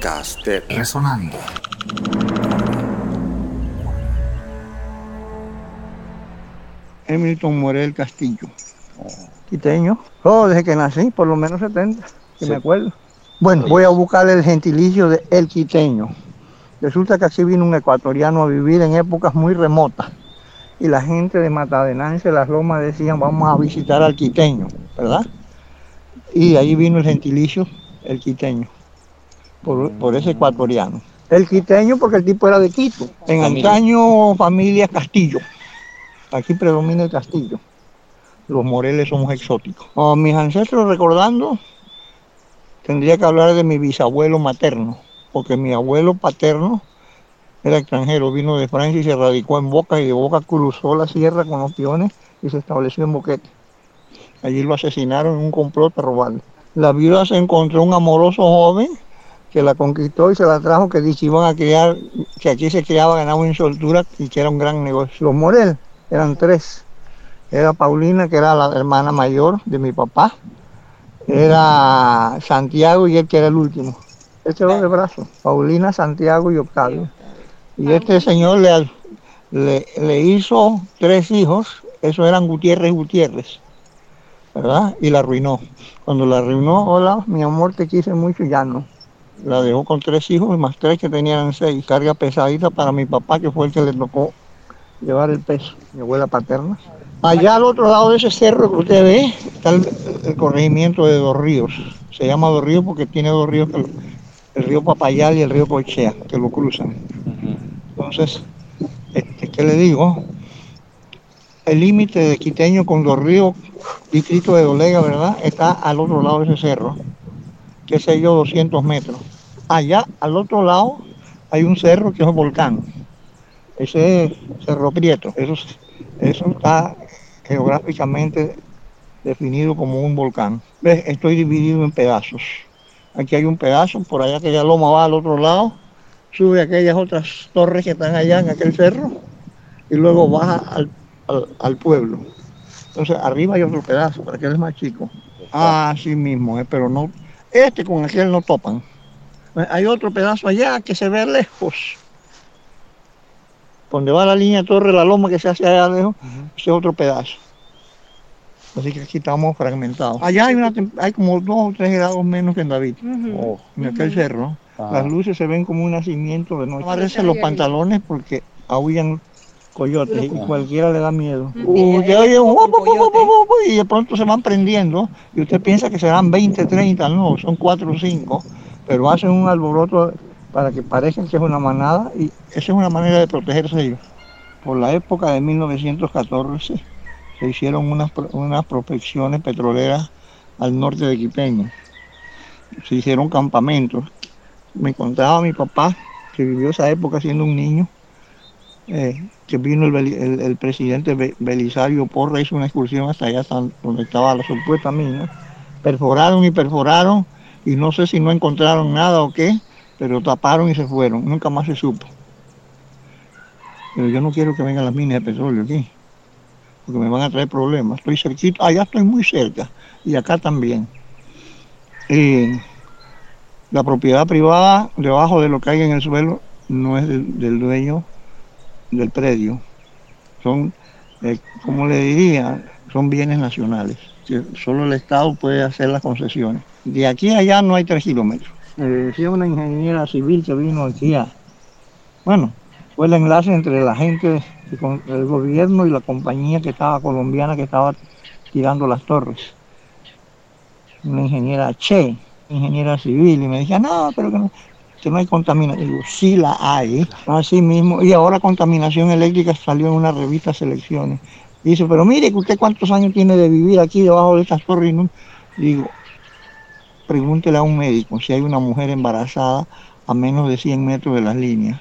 podcast de Resonando. Hamilton Morel Castillo. Quiteño. Oh, desde que nací, por lo menos 70, que me acuerdo. Bueno, voy a buscar el gentilicio de El Quiteño. Resulta que aquí vino un ecuatoriano a vivir en épocas muy remotas. Y la gente de Matadenanse, las lomas, decían, vamos a visitar al quiteño, ¿verdad? Y ahí vino el gentilicio, el quiteño, por, por ese ecuatoriano. El quiteño porque el tipo era de Quito. En antaño, familia Castillo. Aquí predomina el castillo. Los moreles somos exóticos. Oh, mis ancestros recordando, tendría que hablar de mi bisabuelo materno, porque mi abuelo paterno era extranjero, vino de Francia y se radicó en Boca y de Boca cruzó la sierra con los peones y se estableció en Boquete. Allí lo asesinaron en un complot para robarle. La viuda se encontró un amoroso joven que la conquistó y se la trajo, que dice iban a criar, que aquí se criaba ganado en soltura y que era un gran negocio. Los Morel eran tres. Era Paulina, que era la hermana mayor de mi papá. Era Santiago y él que era el último. Este era de brazo. Paulina, Santiago y Octavio. Y este señor le, le, hizo tres hijos, esos eran Gutiérrez Gutiérrez, ¿verdad? Y la arruinó. Cuando la arruinó, hola, mi amor, te quise mucho, ya no. La dejó con tres hijos más tres que tenían seis. Carga pesadita para mi papá, que fue el que le tocó llevar el peso, mi abuela paterna. Allá al otro lado de ese cerro que usted ve está el, corregimiento de Dos Ríos. Se llama Dos Ríos porque tiene dos ríos, el río Papayal y el río Cochea, que lo cruzan. Entonces, este, ¿qué le digo? El límite de Quiteño con Dos Ríos, distrito de Dolega, ¿verdad? Está al otro lado de ese cerro, que sé yo, 200 metros. Allá, al otro lado, hay un cerro que es un volcán. Ese es Cerro Prieto. Eso, eso está geográficamente definido como un volcán. ¿Ves? Estoy dividido en pedazos. Aquí hay un pedazo, por allá aquella loma va al otro lado, sube aquellas otras torres que están allá en aquel cerro y luego baja al, al, al pueblo. Entonces arriba hay otro pedazo, para aquel es más chico. Ah, sí mismo, eh, pero no, este con aquel no topan. Hay otro pedazo allá que se ve lejos. Donde va la línea Torre La Loma que se hace allá lejos, ese es otro pedazo. Así que aquí estamos fragmentados. Allá hay, una, hay como dos o tres grados menos que en David, Oh, en aquel cerro. Ah. Las luces se ven como un nacimiento de noche. Amarrarse los pantalones porque aullan coyotes y cualquiera le da miedo. Usted oye y de pronto se van prendiendo y usted piensa que serán 20, 30, no, son 4 o 5, pero hacen un alboroto para que parezca que es una manada y esa es una manera de protegerse ellos. Por la época de 1914 se hicieron unas, unas prospecciones petroleras al norte de Quipeño. Se hicieron campamentos. Me contaba mi papá, que vivió esa época siendo un niño, eh, que vino el, el- el presidente Be- Belisario Porra, hizo una excursión hasta allá donde estaba la supuesta mina. Perforaron y perforaron y no sé si no encontraron nada o qué, pero taparon y se fueron. Nunca más se supo. Pero yo no quiero que vengan las minas de petróleo aquí, porque me van a traer problemas. Estoy cerquita, allá estoy muy cerca y acá también. Eh, la propiedad privada debajo de lo que hay en el suelo no es del, dueño del predio. Son, eh, como le diría, son bienes nacionales. solo el Estado puede hacer las concesiones. De aquí a allá no hay tres kilómetros. Me decía una ingeniera civil que vino aquí a... Bueno, fue el enlace entre la gente del gobierno y la compañía que estaba colombiana que estaba tirando las torres. Una ingeniera Che, ingeniera civil, y me decía, no, pero que no, que no hay contaminación. Digo, sí la hay, así mismo. Y ahora contaminación eléctrica salió en una revista Selecciones. Dice, pero mire usted cuántos años tiene de vivir aquí debajo de estas torres. y no-". Digo, pregúntele a un médico si hay una mujer embarazada a menos de 100 metros de las líneas.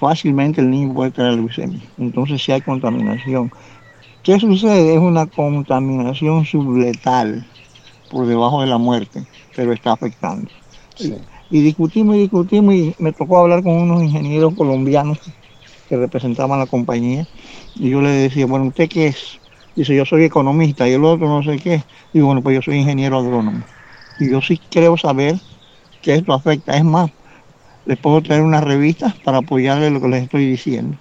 Fácilmente el niño puede tener leucemia. Entonces si hay contaminación. ¿Qué sucede? Es una contaminación subletal por debajo de la muerte, pero está afectando. Sí. Y discutimos y discutimos y me tocó hablar con unos ingenieros colombianos que representaban la compañía. Y yo le decía, bueno, ¿usted qué es? Dice, yo soy economista y el otro no sé qué. Digo, bueno, pues yo soy ingeniero agrónomo. Y yo sí creo saber que esto afecta. Es más, les puedo traer una revista para apoyarle lo que les estoy diciendo.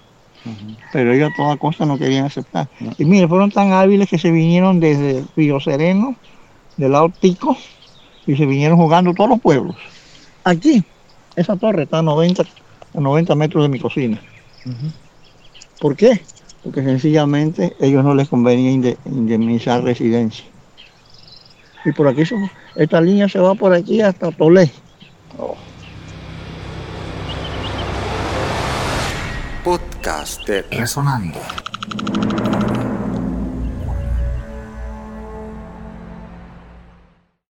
Pero ellos a toda costa no querían aceptar. Y mire, fueron tan hábiles que se vinieron desde Río Sereno, del lado Tico, y se vinieron jugando todos los pueblos. Aquí, esa torre está a 90, a 90 metros de mi cocina. ¿Por qué? Porque sencillamente ellos no les convenía indemnizar residencia. Y por aquí, esta línea se va por aquí hasta Tolé. Podcast de Resonando.